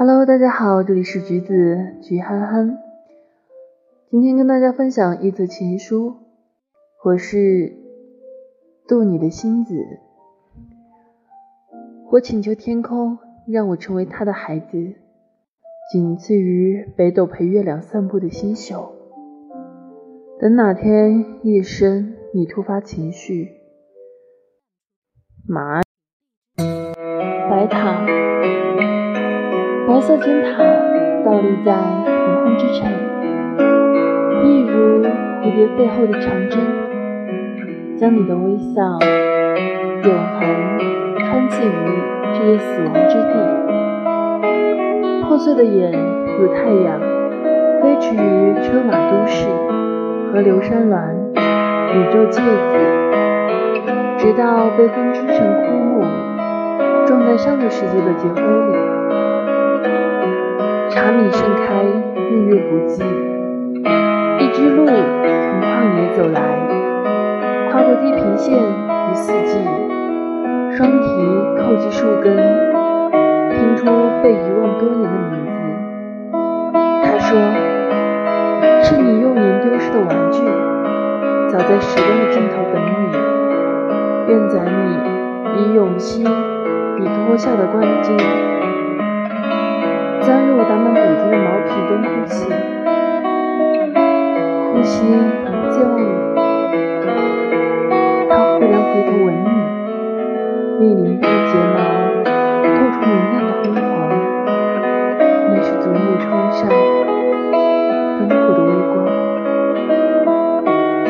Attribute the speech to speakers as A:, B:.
A: Hello，大家好，这里是橘子橘憨憨。今天跟大家分享一则情书，我是渡你的星子。我请求天空让我成为他的孩子，仅次于北斗陪月亮散步的星宿。等哪天夜深，你突发情绪，马白塔，白色尖塔倒立在黄昏之城，一如蝴蝶背后的长针，将你的微笑永恒穿进于这些死亡之地。破碎的眼如太阳，飞驰于车马都市。和流山峦、宇宙芥子，直到被分支成枯木，种在上个世纪的结婚里。茶米盛开，日月不济。一只鹿从旷野走来，跨过地平线与四季，双蹄叩击树根，拼出被遗忘多年的名字。他说。是你幼年丢失的玩具，早在时光的尽头等你。愿载你以永息以脱下的冠巾，钻入呼吸不见忘你。他忽然回头吻你，你凌乱的睫毛透出明亮的光。